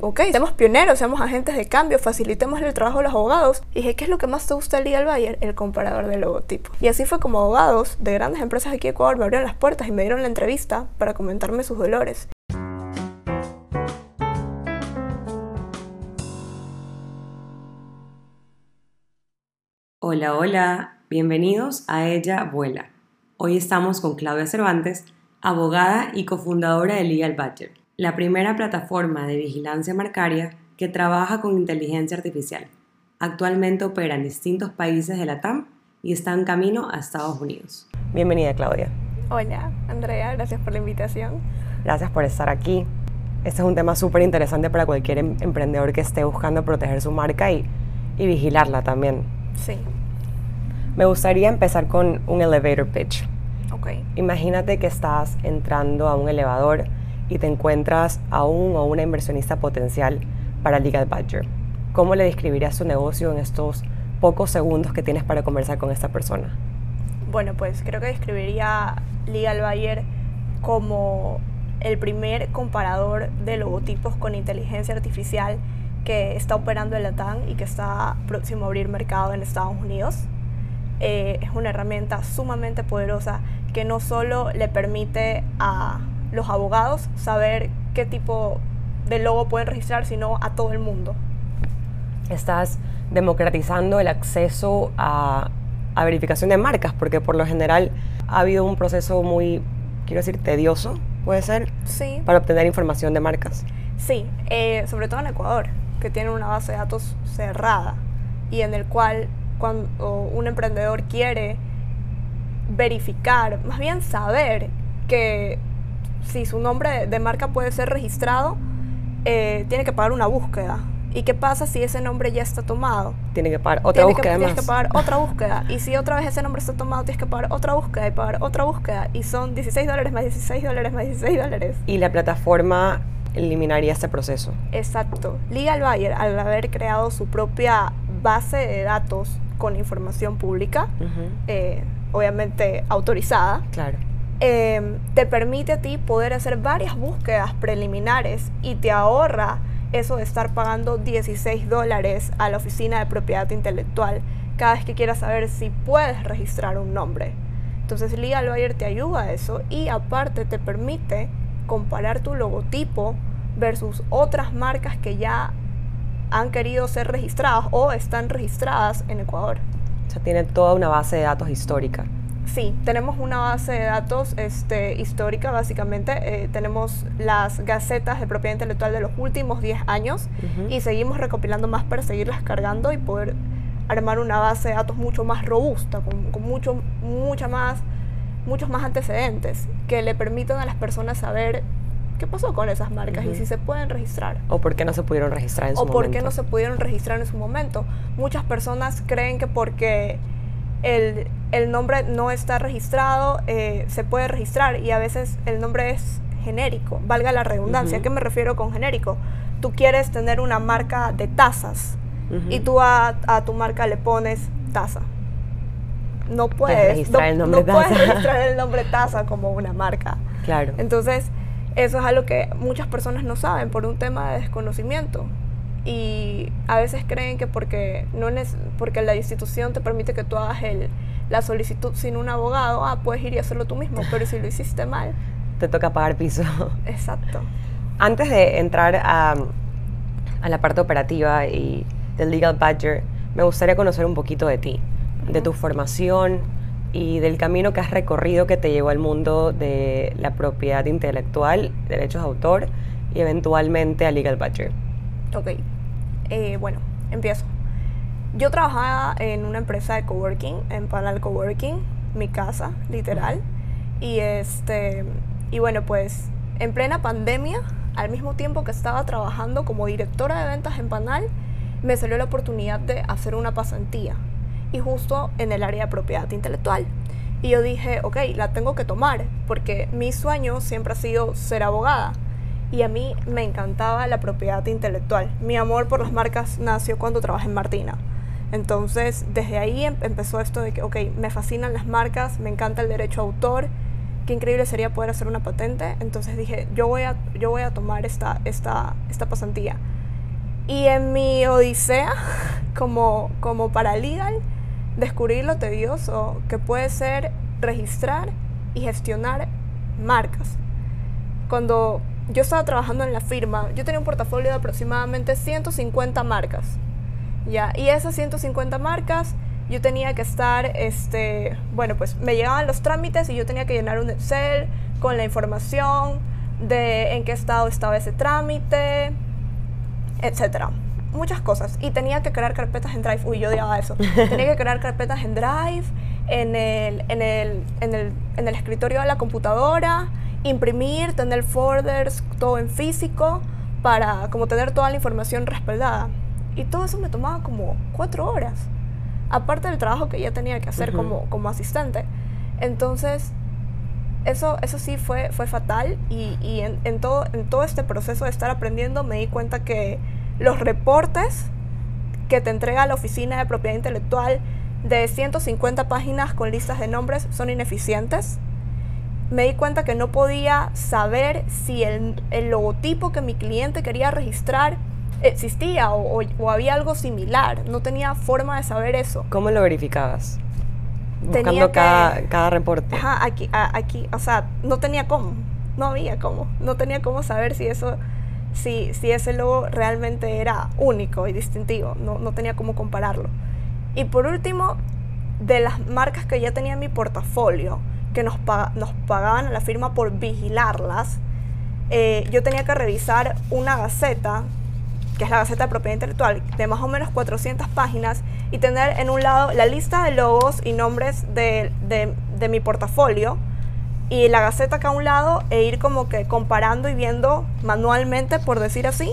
ok, seamos pioneros, seamos agentes de cambio, facilitemos el trabajo de los abogados. Y dije, ¿qué es lo que más te gusta del Legal Bayer? El comparador de logotipo. Y así fue como abogados de grandes empresas aquí en Ecuador me abrieron las puertas y me dieron la entrevista para comentarme sus dolores. Hola, hola, bienvenidos a Ella Vuela. Hoy estamos con Claudia Cervantes, abogada y cofundadora de Legal Badger, la primera plataforma de vigilancia marcaria que trabaja con inteligencia artificial. Actualmente opera en distintos países de la TAM y está en camino a Estados Unidos. Bienvenida, Claudia. Hola, Andrea, gracias por la invitación. Gracias por estar aquí. Este es un tema súper interesante para cualquier em- emprendedor que esté buscando proteger su marca y, y vigilarla también. Sí, Me gustaría empezar con un elevator pitch. ok. Imagínate que estás entrando a un elevador y te encuentras a un o una inversionista potencial para Legal Badger. ¿Cómo le describirías tu negocio en estos pocos segundos que tienes para conversar con esta persona? Bueno, pues creo que describiría Legal Bayer como el primer comparador de logotipos con inteligencia artificial que está operando en la TAN y que está próximo a abrir mercado en Estados Unidos. Eh, es una herramienta sumamente poderosa que no solo le permite a los abogados saber qué tipo de logo pueden registrar, sino a todo el mundo. Estás democratizando el acceso a, a verificación de marcas, porque por lo general ha habido un proceso muy, quiero decir, tedioso, puede ser, Sí, para obtener información de marcas. Sí, eh, sobre todo en Ecuador, que tiene una base de datos cerrada y en el cual cuando un emprendedor quiere verificar, más bien saber que si su nombre de marca puede ser registrado, eh, tiene que pagar una búsqueda. ¿Y qué pasa si ese nombre ya está tomado? Tiene que pagar otra Tienes que- búsqueda Tienes más. que pagar otra búsqueda. Y si otra vez ese nombre está tomado, tienes que pagar otra búsqueda y pagar otra búsqueda. Y son 16 dólares más 16 dólares más 16 dólares. Y la plataforma eliminaría este proceso. Exacto. Legal Bayer, al haber creado su propia base de datos con información pública, eh, obviamente autorizada, Claro. Eh, te permite a ti poder hacer varias búsquedas preliminares y te ahorra eso de estar pagando 16 dólares a la oficina de propiedad intelectual cada vez que quieras saber si puedes registrar un nombre. Entonces Legal Bayer te ayuda a eso y aparte te permite comparar tu logotipo versus otras marcas que ya han querido ser registradas o están registradas en Ecuador. O sea, tiene toda una base de datos histórica. Sí, tenemos una base de datos este, histórica, básicamente. Eh, tenemos las gacetas de propiedad intelectual de los últimos 10 años y seguimos recopilando más para seguirlas cargando y poder armar una base de datos mucho más robusta, con, con mucho, mucha más, muchos más antecedentes que le permitan a las personas saber qué pasó con esas marcas y si se pueden registrar ¿O por qué no se pudieron registrar en su o por qué momento? no se pudieron registrar en su momento. Muchas personas creen que porque el, el nombre no está registrado, eh, se puede registrar y a veces el nombre es genérico, valga la redundancia. ¿A qué me refiero con genérico? Tú quieres tener una marca de tazas y tú a, a tu marca le pones taza. No puedes, registrar no, el nombre no puedes registrar el nombre taza como una marca. Claro. Entonces, eso es algo que muchas personas no saben por un tema de desconocimiento. Y a veces creen que porque, no porque la institución te permite que tú hagas el, la solicitud sin un abogado, ah, puedes ir y hacerlo tú mismo, pero si lo hiciste mal, Te toca pagar piso. exacto. Antes de entrar a, a la parte operativa y del Legal Badger, me gustaría conocer un poquito de ti, de tu formación y del camino que has recorrido que te llevó al mundo de la propiedad intelectual, derechos de autor y eventualmente a Legal Badger. Ok, Eh, bueno, empiezo. Yo trabajaba en una empresa de coworking, en Panal Coworking, mi casa, literal. Y este, y bueno, pues en plena pandemia, al mismo tiempo que estaba trabajando como directora de ventas en Panal, me salió la oportunidad de hacer una pasantía. Y justo en el área de propiedad intelectual. Y yo dije, ok, la tengo que tomar, porque mi sueño siempre ha sido ser abogada. Y a mí me encantaba la propiedad intelectual. Mi amor por las marcas nació cuando trabajé en Martina. Entonces, desde ahí em- empezó esto de que, ok, me fascinan las marcas, me encanta el derecho a autor qué increíble sería poder hacer una patente. Entonces dije, yo voy a, yo voy a tomar esta, esta, esta pasantía. Y en mi odisea, como, como paralegal, descubrí lo tedioso que puede ser registrar y gestionar marcas. Cuando yo estaba trabajando en la firma, yo tenía un portafolio de aproximadamente 150 marcas. ¿Ya? Y esas 150 marcas yo tenía que estar, este, bueno, pues me llegaban los trámites y yo tenía que llenar un Excel con la información de en qué estado estaba ese trámite, etcétera. Muchas cosas. Y tenía que crear carpetas en Drive. Uy, yo odiaba eso. tenía que crear carpetas en Drive, en el, en el, en el, en el escritorio de la computadora, imprimir, tener folders, todo en físico, para como tener toda la información respaldada. Y todo eso me tomaba como cuatro horas aparte del trabajo que ya tenía que hacer como, como asistente. Entonces, eso, eso sí fue, fue fatal y, y en, en, todo, en todo este proceso de estar aprendiendo me di cuenta que los reportes que te entrega la Oficina de Propiedad Intelectual de 150 páginas con listas de nombres son ineficientes. Me di cuenta que no podía saber si el, el logotipo que mi cliente quería registrar existía o, había algo similar. No tenía forma de saber eso. ¿Cómo lo verificabas? Buscando cada, cada reporte. Ajá, aquí, aquí, o sea, no tenía cómo. No había cómo. No tenía cómo saber si eso, si, si ese logo realmente era único y distintivo. No, no tenía cómo compararlo. Y por último, de las marcas que ya tenía en mi portafolio, que nos, nos pagaban a la firma por vigilarlas, eh, yo tenía que revisar una gaceta que es la Gaceta de Propiedad Intelectual, de más o menos 400 páginas, y tener en un lado la lista de logos y nombres de, de, mi portafolio, y la Gaceta acá a un lado, e ir como que comparando y viendo manualmente, por decir así,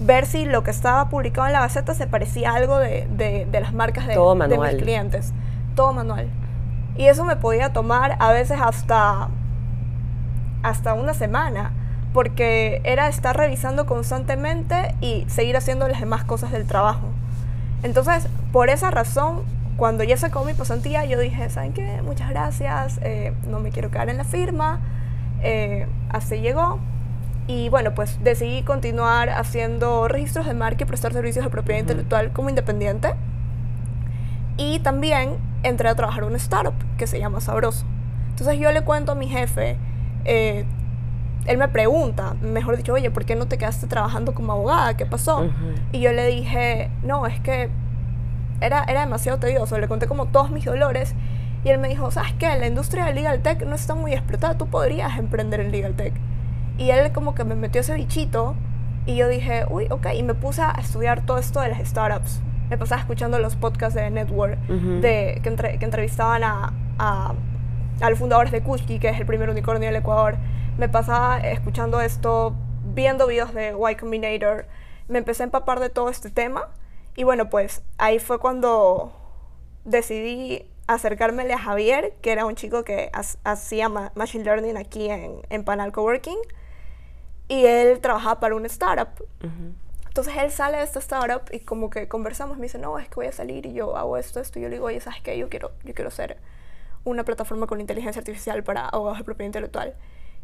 ver si lo que estaba publicado en la Gaceta se parecía a algo de, de las marcas de, de mis clientes. Todo manual. Y eso me podía tomar a veces hasta, hasta una semana porque era estar revisando constantemente y seguir haciendo las demás cosas del trabajo. Entonces, por esa razón, cuando ya sacó mi pasantía, yo dije, ¿saben qué? Muchas gracias, eh, no me quiero quedar en la firma. Eh, así llegó. Y bueno, pues decidí continuar haciendo registros de marca y prestar servicios de propiedad intelectual como independiente. Y también entré a trabajar en una startup que se llama Sabroso. Entonces yo le cuento a mi jefe, eh, él me pregunta, mejor dicho, oye, ¿por qué no te quedaste trabajando como abogada? ¿Qué pasó? Y yo le dije, no, es que era, era demasiado tedioso. Le conté como todos mis dolores. Y él me dijo, ¿sabes qué? La industria del legal tech no está muy explotada. Tú podrías emprender en legal tech. Y él como que me metió ese bichito. Y yo dije, uy, ok. Y me puse a estudiar todo esto de las startups. Me pasaba escuchando los podcasts de Network de, que, que entrevistaban a, a, a los fundadores de Kushki, que es el primer unicornio del Ecuador me pasaba escuchando esto, viendo videos de Y Combinator, me empecé a empapar de todo este tema y bueno, pues ahí fue cuando decidí acercármele a Javier, que era un chico que hacía Machine Learning aquí en, en Panal Coworking y él trabajaba para una startup. Entonces él sale de esta startup y como que conversamos, me dice, no, es que voy a salir y yo hago esto, esto. Y yo le digo, oye, ¿sabes qué? Yo quiero, yo quiero ser una plataforma con inteligencia artificial para abogados de propiedad intelectual.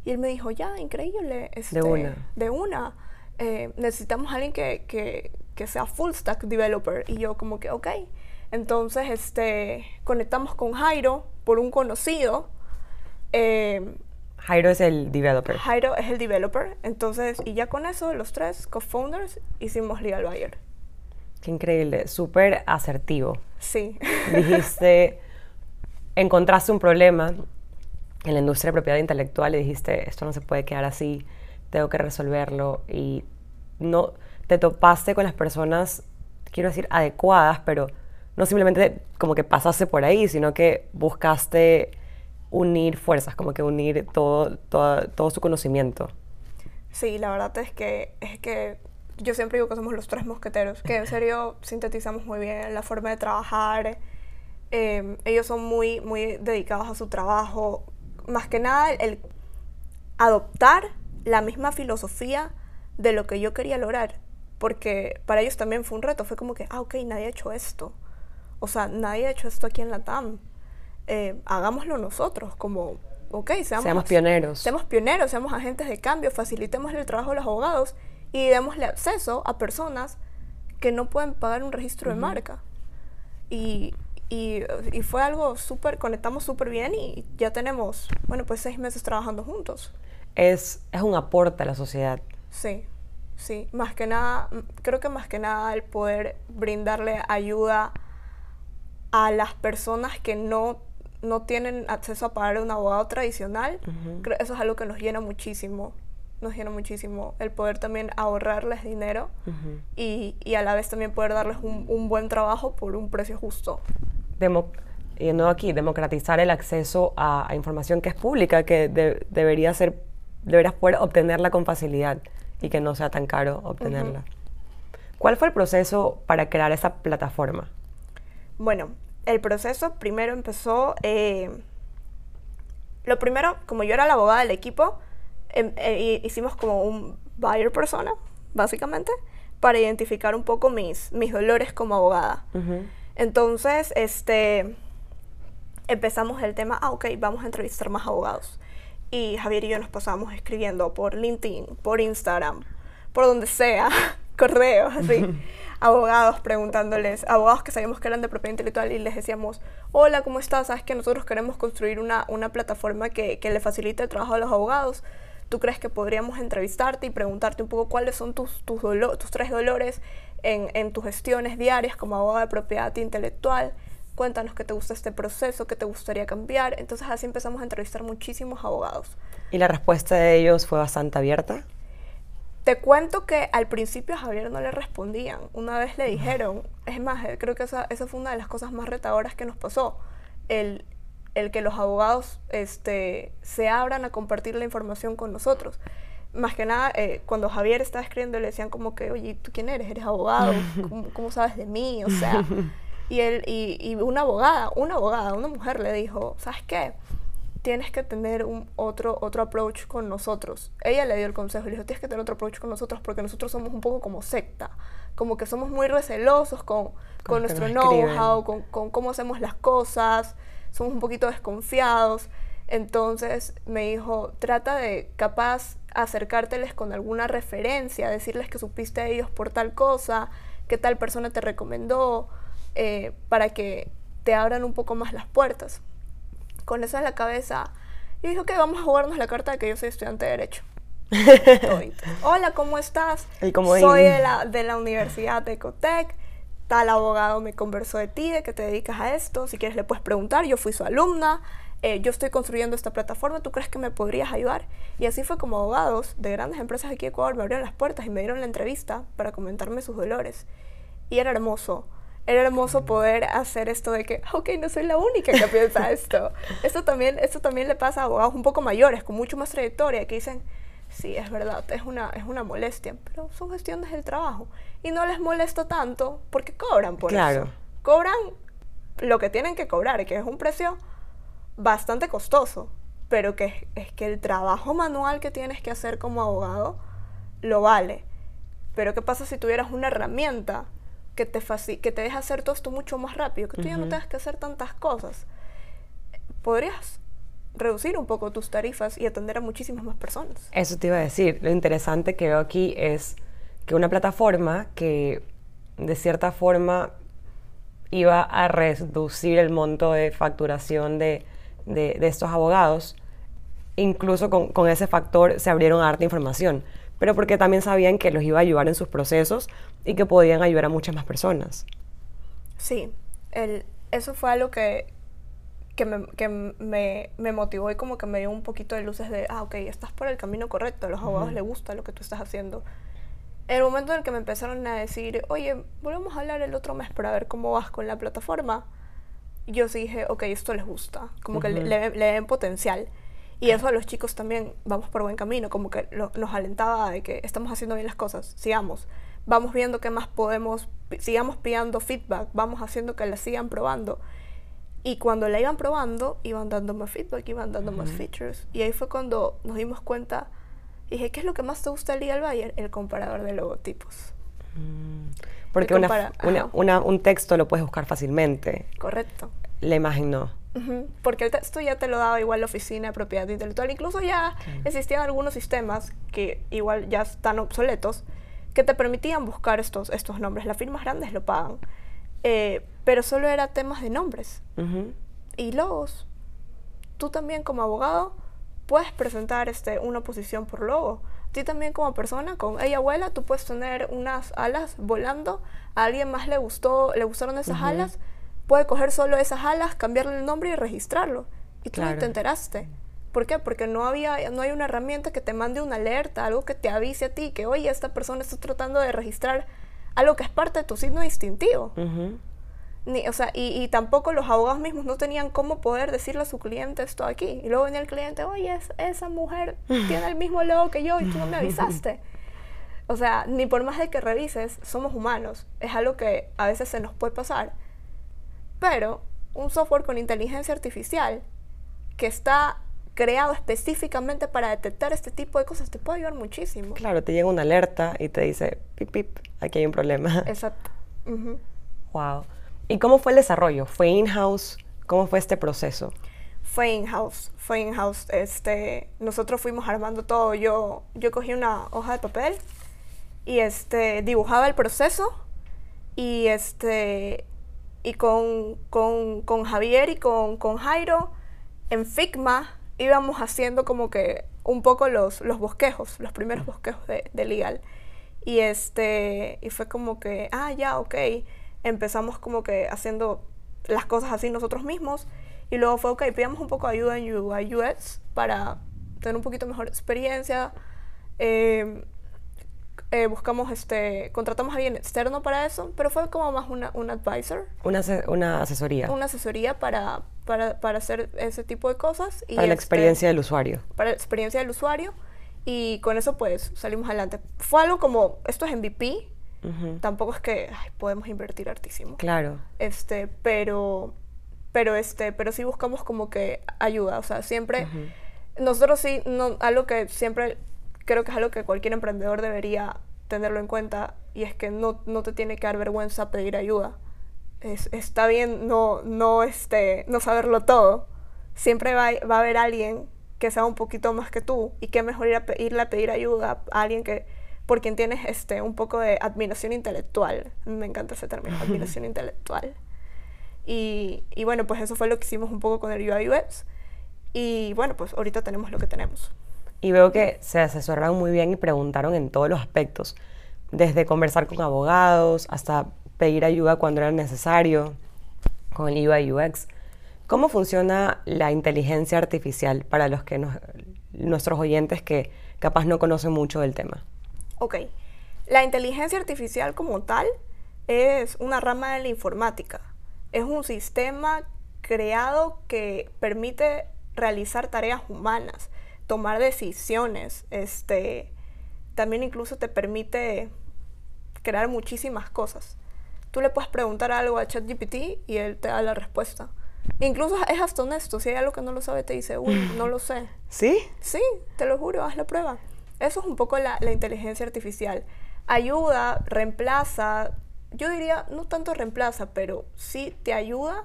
Y él me dijo, ya, increíble. Este, de una. De una. Eh, necesitamos a alguien que, que, que, sea full stack developer. Y yo como que, ok. Entonces, este, conectamos con Jairo por un conocido. Eh, Jairo es el developer. Jairo es el developer. Entonces, y ya con eso, los tres co-founders hicimos Legal Buyer. Qué increíble, súper asertivo. Sí. Dijiste, encontraste un problema en la industria de propiedad intelectual y dijiste, esto no se puede quedar así, tengo que resolverlo y no te topaste con las personas, quiero decir, adecuadas, pero no simplemente como que pasaste por ahí, sino que buscaste unir fuerzas, como que unir todo, todo, todo su conocimiento. Sí, la verdad es que, es que yo siempre digo que somos los tres mosqueteros, que en serio sintetizamos muy bien la forma de trabajar. Eh, ellos son muy, muy dedicados a su trabajo, más que nada el adoptar la misma filosofía de lo que yo quería lograr. Porque para ellos también fue un reto. Fue como que, ah, ok, nadie ha hecho esto. O sea, nadie ha hecho esto aquí en la TAM. Eh, hagámoslo nosotros, como ok, seamos, Seamos pioneros. Seamos pioneros, seamos agentes de cambio, facilitemos el trabajo de los abogados y démosle acceso a personas que no pueden pagar un registro de marca. Y, y, y fue algo súper, conectamos súper bien y ya tenemos, bueno, pues seis meses trabajando juntos. Es, es un aporte a la sociedad. Sí, sí, más que nada, creo que más que nada el poder brindarle ayuda a las personas que no, no tienen acceso a pagar un abogado tradicional, creo eso es algo que nos llena muchísimo, nos llena muchísimo el poder también ahorrarles dinero y, y a la vez también poder darles un, un buen trabajo por un precio justo. Yendo aquí, democratizar el acceso a, a información que es pública, que de- debería ser, deberías poder obtenerla con facilidad y que no sea tan caro obtenerla. ¿Cuál fue el proceso para crear esa plataforma? Bueno, el proceso primero empezó. eh, lo primero, como yo era la abogada del equipo, em- eh, hi- hicimos como un buyer persona, básicamente, para identificar un poco mis, mis dolores como abogada. Ujú. Entonces, este, empezamos el tema, ah, ok, vamos a entrevistar más abogados. Y Javier y yo nos pasábamos escribiendo por LinkedIn, por Instagram, por donde sea, correos, así. abogados preguntándoles, abogados que sabíamos que eran de propiedad intelectual y les decíamos, hola, ¿cómo estás? Sabes que nosotros queremos construir una, una plataforma que, que le facilite el trabajo a los abogados. ¿Tú crees que podríamos entrevistarte y preguntarte un poco cuáles son tus, tus, tus tres dolores en, en tus gestiones diarias como abogada de propiedad intelectual? Cuéntanos qué te gusta este proceso, qué te gustaría cambiar. Entonces así empezamos a entrevistar muchísimos abogados. Y la respuesta de ellos fue bastante abierta. Te cuento que al principio a Javier no le respondían. Una vez le dijeron, es más, eh, creo que esa, esa fue una de las cosas más retadoras que nos pasó. El, el que los abogados este, se abran a compartir la información con nosotros. Más que nada, eh, cuando Javier estaba escribiendo, le decían como que, oye, ¿tú quién eres? ¿Eres abogado? ¿Cómo, cómo sabes de mí? O sea, y, él, y, y una abogada, una abogada, una mujer le dijo, ¿sabes qué? tienes que tener un otro, otro approach con nosotros. Ella le dio el consejo y le dijo, tienes que tener otro approach con nosotros porque nosotros somos un poco como secta, como que somos muy recelosos con, con nuestro know-how, con, con cómo hacemos las cosas, somos un poquito desconfiados. Entonces me dijo, trata de capaz acercárteles con alguna referencia, decirles que supiste de ellos por tal cosa, que tal persona te recomendó, eh, para que te abran un poco más las puertas con eso en la cabeza, yo dije, ok, vamos a jugarnos la carta de que yo soy estudiante de Derecho. Hola, ¿cómo estás? Soy de la, de la Universidad de Ecotec. Tal abogado me conversó de ti, de que te dedicas a esto. Si quieres le puedes preguntar, yo fui su alumna. eh, yo estoy construyendo esta plataforma, ¿tú crees que me podrías ayudar? Y así fue como abogados de grandes empresas aquí de Ecuador me abrieron las puertas y me dieron la entrevista para comentarme sus dolores. Y era hermoso. Era hermoso poder hacer esto de que, ok, no soy la única que piensa esto. Esto también, esto también le pasa a abogados un poco mayores, con mucho más trayectoria, que dicen, sí, es verdad, es una, es una molestia, pero son gestiones del trabajo. Y no les molesta tanto porque cobran por Claro. eso. Cobran lo que tienen que cobrar, que es un precio bastante costoso, pero que es, que el trabajo manual que tienes que hacer como abogado lo vale. Pero ¿qué pasa si tuvieras una herramienta que te, que te deja hacer todo esto mucho más rápido? Que tú ya no tengas que hacer tantas cosas. Podrías reducir un poco tus tarifas y atender a muchísimas más personas. Eso te iba a decir. Lo interesante que veo aquí es que una plataforma que de cierta forma iba a reducir el monto de facturación de, de- de estos abogados, incluso con, con ese factor se abrieron a harta información, pero porque también sabían que los iba a ayudar en sus procesos y que podían ayudar a muchas más personas. Sí, el, eso fue algo que, que, me, que me, me motivó y como que me dio un poquito de luces de, ah, ok, estás por el camino correcto, a los abogados les gusta lo que tú estás haciendo. En el momento en el que me empezaron a decir, oye, volvemos a hablar el otro mes para ver cómo vas con la plataforma, yo sí dije, ok, esto les gusta, como que le, le- le ven potencial. Y eso a los chicos también, vamos por buen camino, como que lo- nos alentaba de que estamos haciendo bien las cosas, sigamos. Vamos viendo qué más podemos, sigamos pidiendo feedback, vamos haciendo que la sigan probando. Y cuando la iban probando, iban dando más feedback, iban dando más features. Y ahí fue cuando nos dimos cuenta, dije, ¿qué es lo que más te gusta del Legal Bayer? El comparador de logotipos. Porque una, una- una- un texto lo puedes buscar fácilmente, Correcto. la imagen no. Ujú, Porque el texto ya te lo daba igual la oficina de propiedad intelectual. Incluso ya existían algunos sistemas que igual ya están obsoletos que te permitían buscar estos, estos nombres. Las firmas grandes lo pagan. Eh, pero solo era temas de nombres y logos. Tú también como abogado puedes presentar este, una posición por logo. Ti también como persona, con ella abuela, tú puedes tener unas alas volando. A alguien más le gustó, le gustaron esas alas, puede coger solo esas alas, cambiarle el nombre y registrarlo. Y tú Claro. te enteraste. ¿Por qué? Porque no había, no hay una herramienta que te mande una alerta, algo que te avise a ti que, oye, esta persona está tratando de registrar algo que es parte de tu signo distintivo. Ujú. Ni, o sea, y, y tampoco los abogados mismos no tenían cómo poder decirle a su cliente esto aquí. Y luego venía el cliente, oye, es- esa mujer tiene el mismo logo que yo y tú no me avisaste. O sea, ni por más de que revises, somos humanos. Es algo que a veces se nos puede pasar. Pero un software con inteligencia artificial que está creado específicamente para detectar este tipo de cosas te puede ayudar muchísimo. Claro, te llega una alerta y te dice, pip, pip, aquí hay un problema. Exacto. Wow. ¿Y cómo fue el desarrollo? ¿Fue in-house? ¿Cómo fue este proceso? Fue in-house, fue in-house. Este, nosotros fuimos armando todo. Yo, yo cogí una hoja de papel y este, dibujaba el proceso y este y con, con, con Javier y con, con Jairo en Figma íbamos haciendo como que un poco los, los bosquejos, los primeros bosquejos de, de legal. Y este, y fue como que, ah, ya, ok. Empezamos como que haciendo las cosas así nosotros mismos. Y luego fue, ok, pidamos un poco de ayuda en UI UX para tener un poquito mejor experiencia. Eh, eh, buscamos, este, contratamos a alguien externo para eso, pero fue como más una, un advisor, Una, una asesoría una asesoría para, para, para hacer ese tipo de cosas. Y para la este, experiencia del usuario. para la experiencia del usuario y con eso pues salimos adelante. Fue algo como, esto es MVP, Tampoco es que ay, podemos invertir hartísimo. Claro. Este, pero, pero este, pero sí buscamos como que ayuda, o sea, siempre, nosotros sí, no, algo que siempre creo que es algo que cualquier emprendedor debería tenerlo en cuenta y es que no, no te tiene que dar vergüenza pedir ayuda. Es- está bien no, no, este, no saberlo todo. Siempre va, a- va a haber alguien que sea un poquito más que tú y qué mejor ir a, irle a pedir ayuda a alguien que por quien tienes este, un poco de admiración intelectual. Me encanta ese término, admiración intelectual. Y, y bueno, pues eso fue lo que hicimos un poco con el UI UX. Y bueno, pues ahorita tenemos lo que tenemos. Y veo que se asesoraron muy bien y preguntaron en todos los aspectos, desde conversar con abogados hasta pedir ayuda cuando era necesario con el UI UX. ¿Cómo funciona la inteligencia artificial para los que nos- nuestros oyentes que capaz no conocen mucho del tema? Ok, la inteligencia artificial como tal es una rama de la informática. Es un sistema creado que permite realizar tareas humanas, tomar decisiones, este, también incluso te permite crear muchísimas cosas. Tú le puedes preguntar algo a ChatGPT y él te da la respuesta. Incluso es hasta honesto, si hay algo que no lo sabe te dice, uy, no lo sé. ¿Sí? Sí, te lo juro, haz la prueba. Eso es un poco la, inteligencia artificial. Ayuda, reemplaza, yo diría, no tanto reemplaza, pero sí te ayuda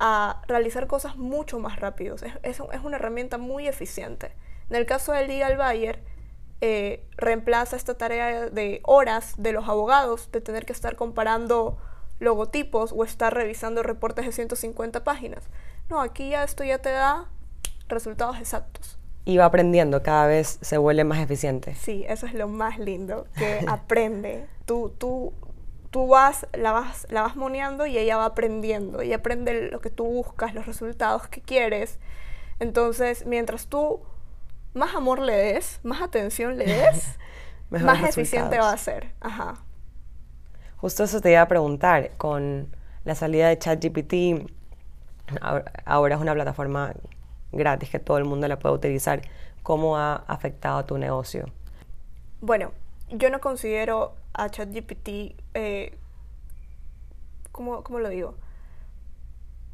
a realizar cosas mucho más rápidos. Es, es, una herramienta muy eficiente. En el caso del Legal Buyer, eh, reemplaza esta tarea de horas de los abogados de tener que estar comparando logotipos o estar revisando reportes de 150 páginas. No, aquí ya esto ya te da resultados exactos. Y va aprendiendo, cada vez se vuelve más eficiente. Sí, eso es lo más lindo, que aprende. Tú, tú, tú vas, la vas, la vas moneando y ella va aprendiendo. Y aprende lo que tú buscas, los resultados que quieres. Entonces, mientras tú más amor le des, más atención le des, más eficiente va a ser. Ajá. Justo eso te iba a preguntar, con la salida de ChatGPT, ahora es una plataforma gratis que todo el mundo la puede utilizar, ¿cómo ha afectado a tu negocio? Bueno, yo no considero a ChatGPT, eh, ¿cómo, ¿cómo lo digo?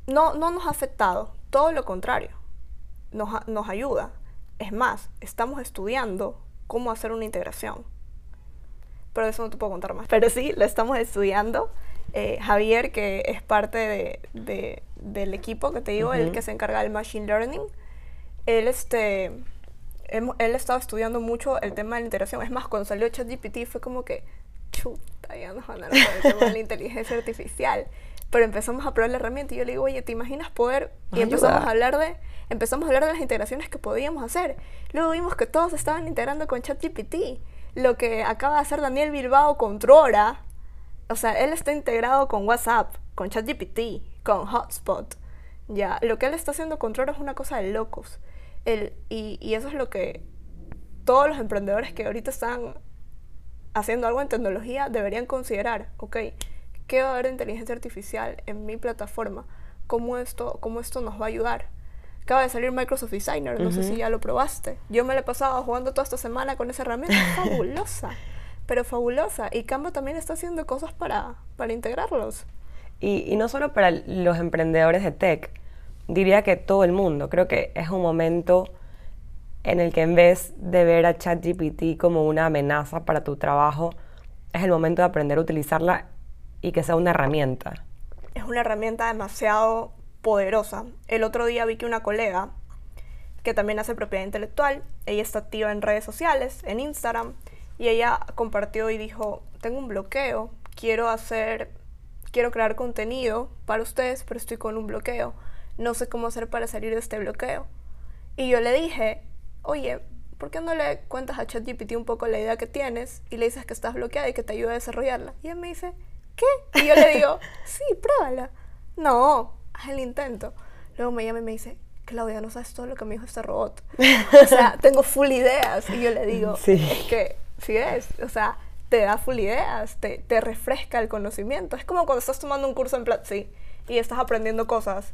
No, no nos ha afectado, todo lo contrario, nos, nos ayuda. Es más, estamos estudiando cómo hacer una integración. Pero de eso no te puedo contar más. Pero sí, lo estamos estudiando eh, Javier, que es parte de, del equipo que te digo, el que se encarga del Machine Learning, él, este, él, estaba estudiando mucho el tema de la integración. Es más, cuando salió ChatGPT fue como que, chuta, ya nos van a de la inteligencia artificial. Pero empezamos a probar la herramienta y yo le digo, oye, ¿te imaginas poder? Y empezamos a hablar de empezamos a hablar de las integraciones que podíamos hacer. Luego vimos que todos estaban integrando con ChatGPT. Lo que acaba de hacer Daniel Bilbao con Trora, o sea, él está integrado con WhatsApp, con ChatGPT, con Hotspot. Ya, lo que él está haciendo con Trora es una cosa de locos. y, y eso es lo que todos los emprendedores que ahorita están haciendo algo en tecnología deberían considerar, ok, ¿qué va a haber de inteligencia artificial en mi plataforma? ¿Cómo esto, cómo esto nos va a ayudar? Acaba de salir Microsoft Designer, no sé si ya lo probaste. Yo me lo he pasado jugando toda esta semana con esa herramienta, fabulosa, pero fabulosa. Y Canva también está haciendo cosas para, para integrarlos. Y, y no solo para los emprendedores de tech, diría que todo el mundo. Creo que es un momento en el que en vez de ver a ChatGPT como una amenaza para tu trabajo, es el momento de aprender a utilizarla y que sea una herramienta. Es una herramienta demasiado poderosa. El otro día vi que una colega, que también hace propiedad intelectual, ella está activa en redes sociales, en Instagram, y ella compartió y dijo, tengo un bloqueo, quiero hacer, quiero crear contenido para ustedes, pero estoy con un bloqueo, no sé cómo hacer para salir de este bloqueo. Y yo le dije, oye, ¿por qué no le cuentas a ChatGPT un poco la idea que tienes y le dices que estás bloqueada y que te ayuda a desarrollarla? Y ella me dice, ¿qué? Y yo le digo, sí, pruébala. No, haz el intento. Luego me llama y me dice, Claudia, no sabes todo lo que me dijo este robot. o sea, tengo full ideas. Y yo le digo, sí. es que, sí es, o sea, te da full ideas, te, te refresca el conocimiento. Es como cuando estás tomando un curso en Platzi y estás aprendiendo cosas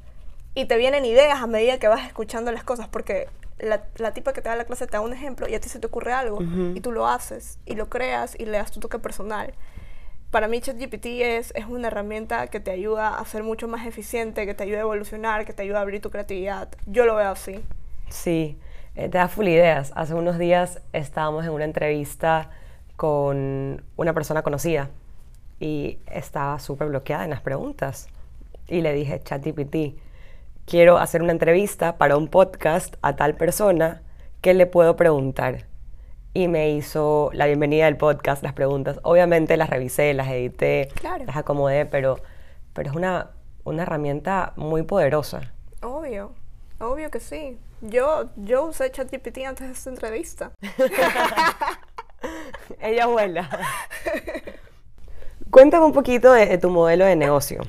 y te vienen ideas a medida que vas escuchando las cosas, porque la, la, tipa que te da la clase te da un ejemplo y a ti se te ocurre algo y tú lo haces y lo creas y le das tu toque personal para mí ChatGPT es, es una herramienta que te ayuda a ser mucho más eficiente, que te ayuda a evolucionar, que te ayuda a abrir tu creatividad. Yo lo veo así. Sí, eh, te da full ideas. Hace unos días estábamos en una entrevista con una persona conocida y estaba súper bloqueada en las preguntas. Y le dije, ChatGPT, quiero hacer una entrevista para un podcast a tal persona, ¿qué le puedo preguntar? y me hizo la bienvenida del podcast, las preguntas. Obviamente las revisé, las edité, las acomodé, pero, pero es una, una herramienta muy poderosa. Obvio, obvio que sí. Yo, yo usé ChatGPT antes de esta entrevista. Ella vuela. Cuéntame un poquito de, tu modelo de negocio.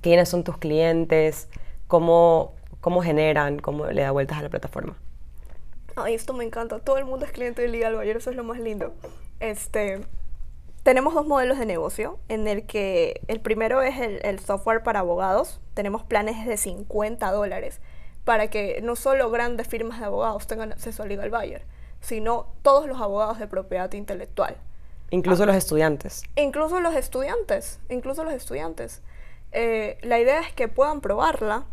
¿Quiénes son tus clientes? ¿Cómo, ¿Cómo generan? ¿Cómo le da vueltas a la plataforma? Ay, esto me encanta. Todo el mundo es cliente de Legal Bayer, eso es lo más lindo. Este, tenemos dos modelos de negocio, en el que el primero es el, software para abogados. Tenemos planes de 50 dólares para que no solo grandes firmas de abogados tengan acceso a Legal Buyer, sino todos los abogados de propiedad intelectual. Incluso ah. los estudiantes. Incluso los estudiantes, incluso los estudiantes. Eh, la idea es que puedan probarla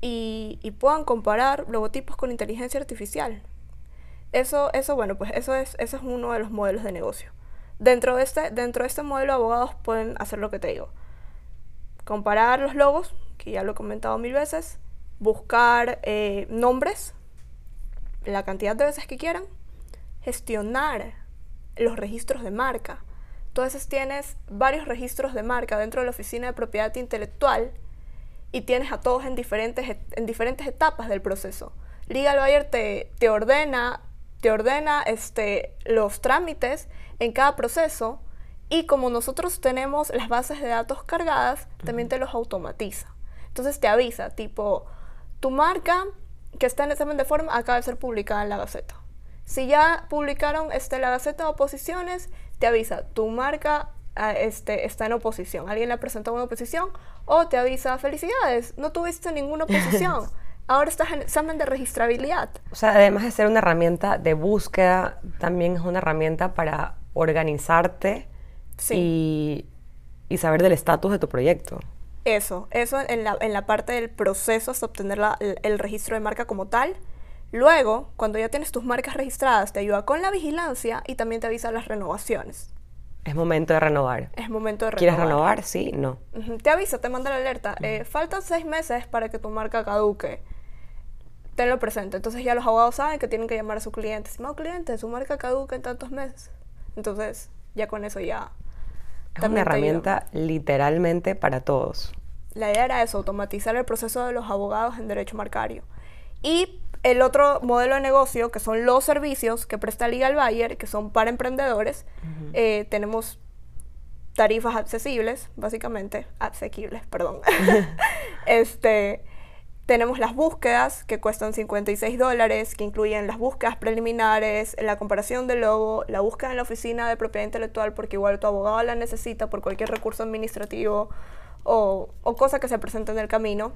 y, y, puedan comparar logotipos con inteligencia artificial. Eso, eso bueno, pues eso es, eso es uno de los modelos de negocio. Dentro de, este, dentro de este modelo, abogados pueden hacer lo que te digo. Comparar los logos, que ya lo he comentado mil veces, buscar eh, nombres, la cantidad de veces que quieran, gestionar los registros de marca. Entonces tienes varios registros de marca dentro de la oficina de propiedad intelectual y tienes a todos en diferentes, en diferentes etapas del proceso. Legal Buyer te, te ordena te ordena este, los trámites en cada proceso y como nosotros tenemos las bases de datos cargadas, también te los automatiza. Entonces te avisa, tipo, tu marca que está en examen de forma acaba de ser publicada en la Gaceta. Si ya publicaron este, la Gaceta de oposiciones, te avisa, tu marca ah, este, está en oposición. Alguien le presentado una oposición o te avisa, felicidades, no tuviste ninguna oposición. ahora estás en examen de registrabilidad. O sea, además de ser una herramienta de búsqueda, también es una herramienta para organizarte y, saber del estatus de tu proyecto. Eso, eso en la, en la parte del proceso hasta obtener el, el registro de marca como tal. Luego, cuando ya tienes tus marcas registradas, te ayuda con la vigilancia y también te avisa las renovaciones. Es momento de renovar. Es momento de renovar. ¿Quieres renovar? Sí, no. Te avisa, te manda la alerta. eh, faltan seis meses para que tu marca caduque. Tenlo presente. Entonces ya los abogados saben que tienen que llamar a su cliente. Estimado cliente, su marca caduca en tantos meses. Entonces, ya con eso ya. Es también una herramienta literalmente para todos. La idea era eso, automatizar el proceso de los abogados en derecho marcario. Y el otro modelo de negocio, que son los servicios que presta Legal Buyer, que son para emprendedores, eh, tenemos tarifas accesibles, básicamente, asequibles, perdón. este, tenemos las búsquedas que cuestan 56 dólares, que incluyen las búsquedas preliminares, la comparación del logo, la búsqueda en la oficina de propiedad intelectual, porque igual tu abogado la necesita por cualquier recurso administrativo o, o cosa que se presente en el camino.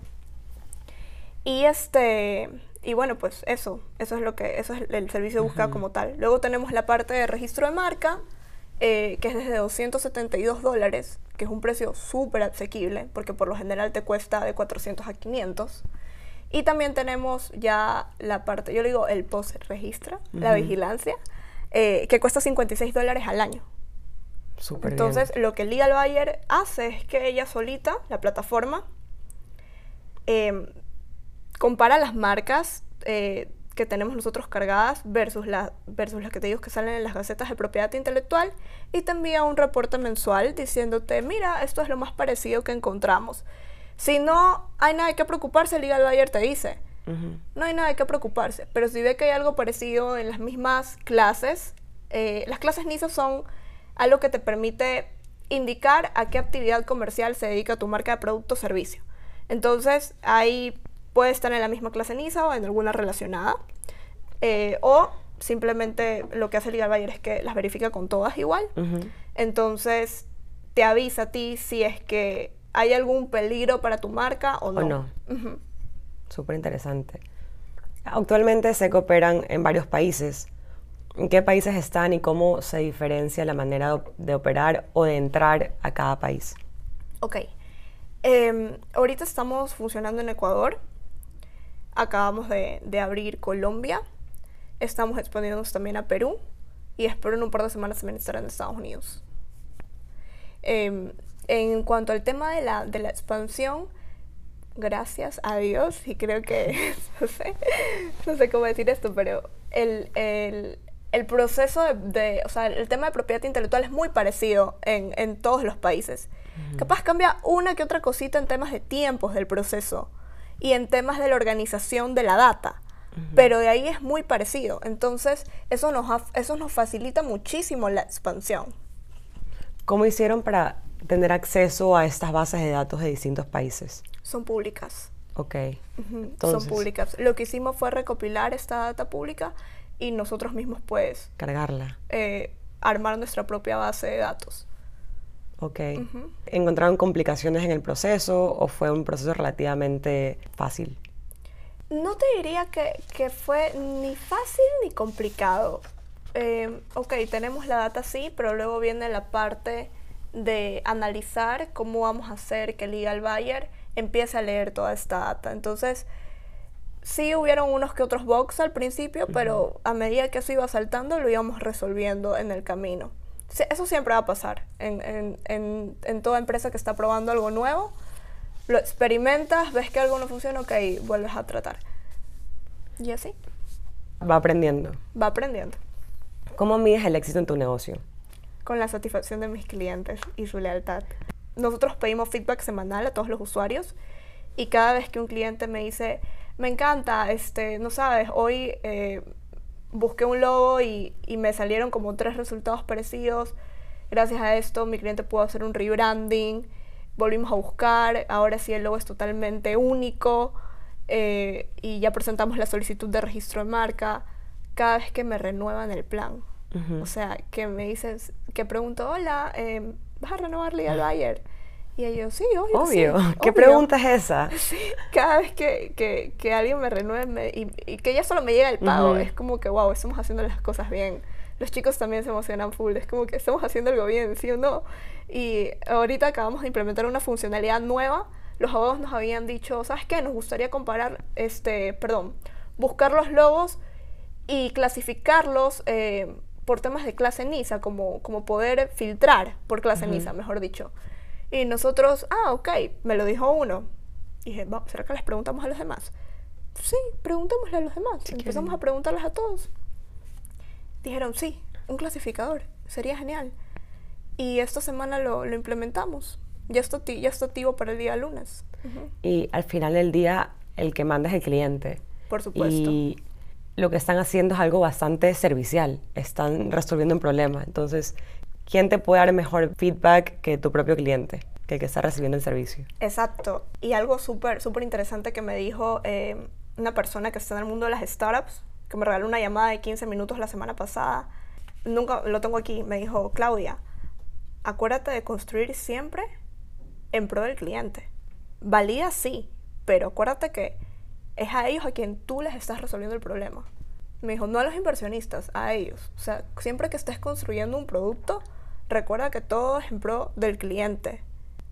Y este y bueno, pues eso, eso es lo que eso es el servicio de búsqueda como tal. Luego tenemos la parte de registro de marca, eh, que es desde 272 dólares, que es un precio súper asequible, porque por lo general te cuesta de 400 a 500. Y también tenemos ya la parte, yo le digo el post-registro, la Ujú. vigilancia, eh, que cuesta 56 dólares al año. Súper Entonces, bien. lo que Legal Buyer hace es que ella solita, la plataforma, em, compara las marcas eh, que tenemos nosotros cargadas versus, la- versus las que te digo que salen en las gacetas de propiedad intelectual y te envía un reporte mensual diciéndote, mira, esto es lo más parecido que encontramos. Si no hay nada que preocuparse, Legal Buyer te dice, no hay nada de qué preocuparse. Pero si ve que hay algo parecido en las mismas clases, eh, las clases NISA son algo que te permite indicar a qué actividad comercial se dedica tu marca de producto o servicio. Entonces, ahí puede estar en la misma clase NISA o en alguna relacionada. Eh, o simplemente lo que hace Legal Buyer es que las verifica con todas igual. Entonces, te avisa a ti si es que hay algún peligro para tu marca o no. no. Ujú. Súper interesante. Actualmente se cooperan en varios países. ¿En qué países están y cómo se diferencia la manera de operar o de entrar a cada país? Ok. Em, ahorita estamos funcionando en Ecuador. Acabamos de, de abrir Colombia. Estamos expandiéndonos también a Perú. Y espero en un par de semanas también estar en Estados Unidos. Em, en cuanto al tema de la, de la expansión, gracias a Dios, y creo que, no sé, no sé cómo decir esto, pero el, el- el proceso de, de- o sea, el tema de propiedad intelectual es muy parecido en, en todos los países. Capaz cambia una que otra cosita en temas de tiempos del proceso y en temas de la organización de la data. Pero de ahí es muy parecido. Entonces, eso nos, ha- eso nos facilita muchísimo la expansión. ¿Cómo hicieron para tener acceso a estas bases de datos de distintos países? Son públicas. Ok. Entonces- Son públicas. Lo que hicimos fue recopilar esta data pública y nosotros mismos, pues, Cargarla. eh, armar nuestra propia base de datos. Ok. ¿Encontraron complicaciones en el proceso o fue un proceso relativamente fácil? No te diría que, que fue ni fácil ni complicado. Eh, ok, tenemos la data sí, pero luego viene la parte de analizar cómo vamos a hacer que Legal Buyer empiece a leer toda esta data. Entonces, sí hubieron unos que otros bugs al principio, pero a medida que eso iba saltando, lo íbamos resolviendo en el camino. Eso siempre va a pasar en, en- en- en toda empresa que está probando algo nuevo. Lo experimentas, ves que algo no funciona, ok, vuelves a tratar. Y así, Va aprendiendo. va aprendiendo. ¿Cómo mides el éxito en tu negocio? Con la satisfacción de mis clientes y su lealtad. Nosotros pedimos feedback semanal a todos los usuarios y cada vez que un cliente me dice, me encanta, este, no sabes, hoy eh, busqué un logo y, y me salieron como tres resultados parecidos. Gracias a esto mi cliente pudo hacer un rebranding, volvimos a buscar, ahora sí el logo es totalmente único eh, y ya presentamos la solicitud de registro de marca. Cada vez que me renuevan el plan, Ujú. o sea, que me dices, que pregunto, hola, em, ¿vas a renovar Legal Buyer? Y ellos, sí, obvio. sí, Obvio. ¿Qué obvio". pregunta es esa? Sí, cada vez que, que, que alguien me renueve me- y, y que ya solo me llega el pago, es como que, wow, estamos haciendo las cosas bien. Los chicos también se emocionan full, es como que estamos haciendo algo bien, ¿sí o no? Y ahorita acabamos de implementar una funcionalidad nueva. Los abogados nos habían dicho, ¿sabes qué? Nos gustaría comparar, este, perdón, buscar los logos y clasificarlos eh, por temas de clase NISA, como, como poder filtrar por clase NISA, mejor dicho. Y nosotros, ah, ok, me lo dijo uno. Y dije, ¿será que les preguntamos a los demás? Sí, preguntémosle a los demás. Empezamos a preguntarles a todos. Dijeron, sí, un clasificador, sería genial. Y esta semana lo, lo implementamos. Ya está, ya está activo para el día lunes. Y al final del día, el que manda es el cliente. Por supuesto. Y lo que están haciendo es algo bastante servicial. Están resolviendo un problema. Entonces, ¿quién te puede dar mejor feedback que tu propio cliente? que el que está recibiendo el servicio. Exacto. Y algo súper, súper interesante que me dijo eh, una persona que está en el mundo de las startups, que me regaló una llamada de 15 minutos la semana pasada, nunca lo tengo aquí, me dijo, Claudia, acuérdate de construir siempre en pro del cliente. Valía sí, pero acuérdate que es a ellos a quien tú les estás resolviendo el problema. Me dijo, no a los inversionistas, a ellos. O sea, siempre que estés construyendo un producto, recuerda que todo es en pro del cliente.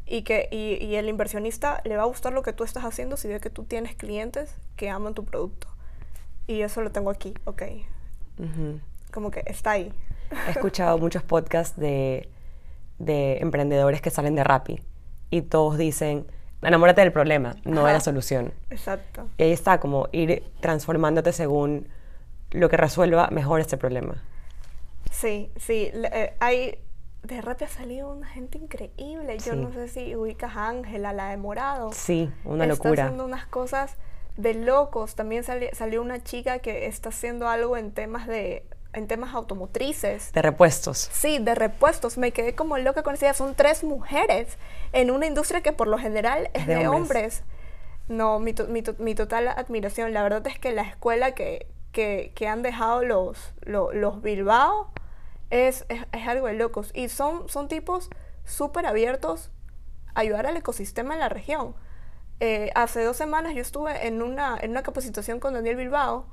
Y que y, y el inversionista le va a gustar lo que tú estás haciendo si ve que tú tienes clientes que aman tu producto. Y eso lo tengo aquí, ok. Como que está ahí. He escuchado muchos podcasts de, de emprendedores que salen de Rappi y todos dicen, enamórate del problema, no de la solución. Exacto. Y ahí está, como ir transformándote según lo que resuelva mejor este problema. Sí, sí. Eh, hay, de Rappi ha salido una gente increíble. Yo no sé si ubicas a Ángela, la de Morado. Sí, una locura. Está haciendo unas cosas de locos. También salió una chica que está haciendo algo en temas de en temas automotrices. De repuestos. Sí, de repuestos. Me quedé como loca con esa Son tres mujeres en una industria que por lo general es, de, hombres. No, mi, mi, total admiración. La verdad es que la escuela que, que, que han dejado los, los, Bilbao es, es, algo de locos. Y son, son tipos súper abiertos a ayudar al ecosistema en la región. Eh, hace dos semanas yo estuve en una, en una capacitación con Daniel Bilbao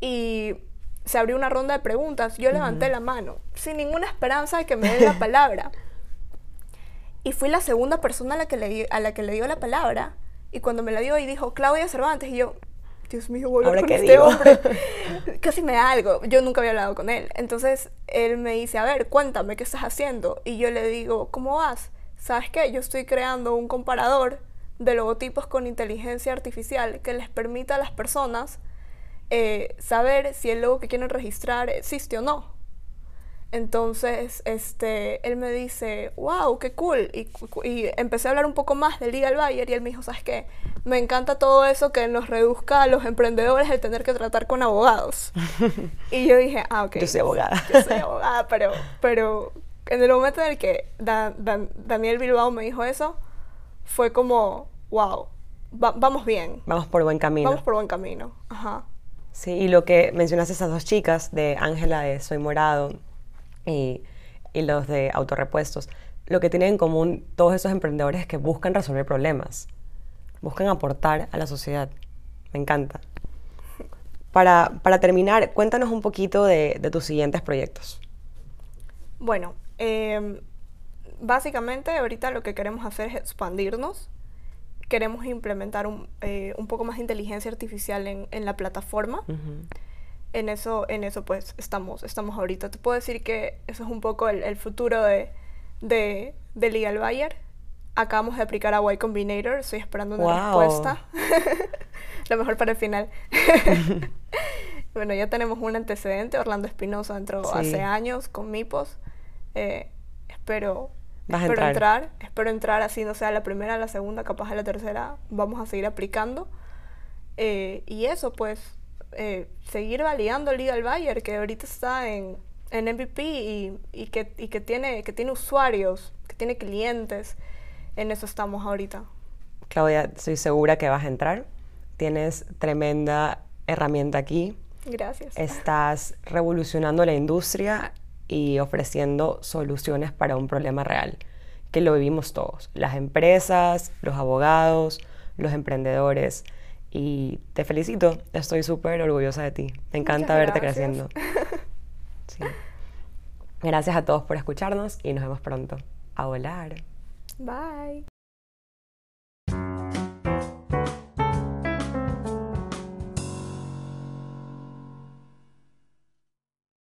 y se abrió una ronda de preguntas. Yo levanté la mano, sin ninguna esperanza de que me den la palabra. Y fui la segunda persona a la que le, a la que le dio la palabra. Y cuando me la dio y dijo, Claudia Cervantes, y yo, Dios mío, voy a hablar con este hombre. Casi me da algo. Yo nunca había hablado con él. Entonces él me dice, a ver, cuéntame, ¿qué estás haciendo? Y yo le digo, ¿cómo vas? ¿Sabes qué? Yo estoy creando un comparador de logotipos con inteligencia artificial que les permita a las personas eh, saber si el logo que quieren registrar existe o no. Entonces, este, él me dice, wow, qué cool. Y, empecé a hablar un poco más de Legal Buyer y él me dijo, ¿sabes qué? Me encanta todo eso que nos reduzca a los emprendedores el tener que tratar con abogados. y yo dije, ah, ok. Yo soy abogada. Yo soy abogada, pero, pero en el momento en el que Daniel Bilbao me dijo eso, fue como, wow, vamos bien. Vamos por buen camino. Vamos por buen camino, ajá. Sí, y lo que mencionaste esas dos chicas, de Ángela de Soy Morado y, y, los de Autorepuestos, lo que tienen en común todos esos emprendedores es que buscan resolver problemas, buscan aportar a la sociedad. Me encanta. Para, para terminar, cuéntanos un poquito de, de tus siguientes proyectos. Bueno, em, básicamente ahorita lo que queremos hacer es expandirnos queremos implementar un, eh, un poco más de inteligencia artificial en, en la plataforma. En eso, en eso pues estamos, estamos ahorita. Te puedo decir que eso es un poco el, el futuro de, de, de, Legal Buyer. Acabamos de aplicar a Y Combinator, estoy esperando una respuesta. Lo mejor para el final. bueno, ya tenemos un antecedente. Orlando Espinosa entró hace años con MIPOS. Eh, espero espero entrar. espero entrar así, no sea la primera, la segunda, capaz de la tercera, vamos a seguir aplicando. Eh, y eso, pues, eh, seguir validando Legal Buyer, que ahorita está en, en MVP y, y, que, y que, tiene, que tiene usuarios, que tiene clientes. En eso estamos ahorita. Claudia, estoy segura que vas a entrar. Tienes tremenda herramienta aquí. Gracias. Estás revolucionando la industria y ofreciendo soluciones para un problema real, que lo vivimos todos, las empresas, los abogados, los emprendedores. Y te felicito, estoy súper orgullosa de ti. Me encanta verte creciendo. Gracias a todos por escucharnos y nos vemos pronto. A volar. Bye.